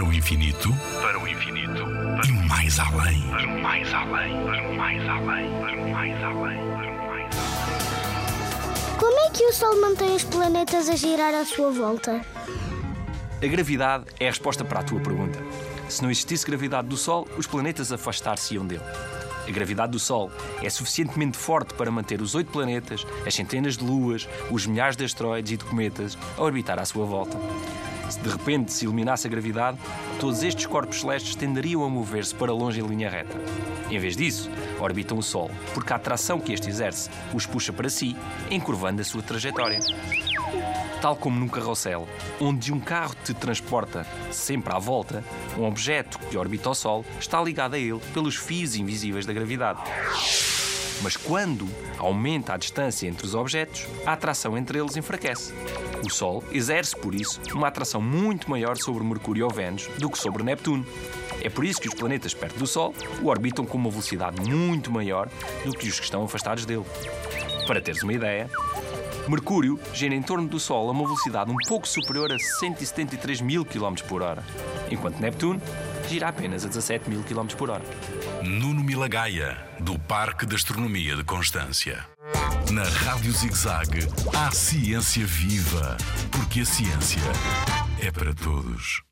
Para o infinito, para o infinito, e mais além. para o mais além, para o mais além, para o mais além, para o mais além. Como é que o Sol mantém os planetas a girar à sua volta? A gravidade é a resposta para a tua pergunta. Se não existisse gravidade do Sol, os planetas afastar-se-iam dele. A gravidade do Sol é suficientemente forte para manter os oito planetas, as centenas de luas, os milhares de asteroides e de cometas a orbitar à sua volta. Se de repente se eliminasse a gravidade, todos estes corpos celestes tenderiam a mover-se para longe em linha reta. Em vez disso, orbitam o Sol, porque a atração que este exerce os puxa para si, encurvando a sua trajetória. Tal como num carrossel, onde um carro te transporta sempre à volta, um objeto que orbita o Sol está ligado a ele pelos fios invisíveis da gravidade. Mas quando aumenta a distância entre os objetos, a atração entre eles enfraquece. O Sol exerce, por isso, uma atração muito maior sobre Mercúrio ou Vênus do que sobre Neptuno. É por isso que os planetas perto do Sol o orbitam com uma velocidade muito maior do que os que estão afastados dele. Para teres uma ideia, Mercúrio gira em torno do Sol a uma velocidade um pouco superior a 173 mil km por hora, enquanto Neptuno gira apenas a 17 mil km por hora. Nuno Milagaya, do Parque de Astronomia de Constância. Na Rádio ZigZag, há ciência viva, porque a ciência é para todos.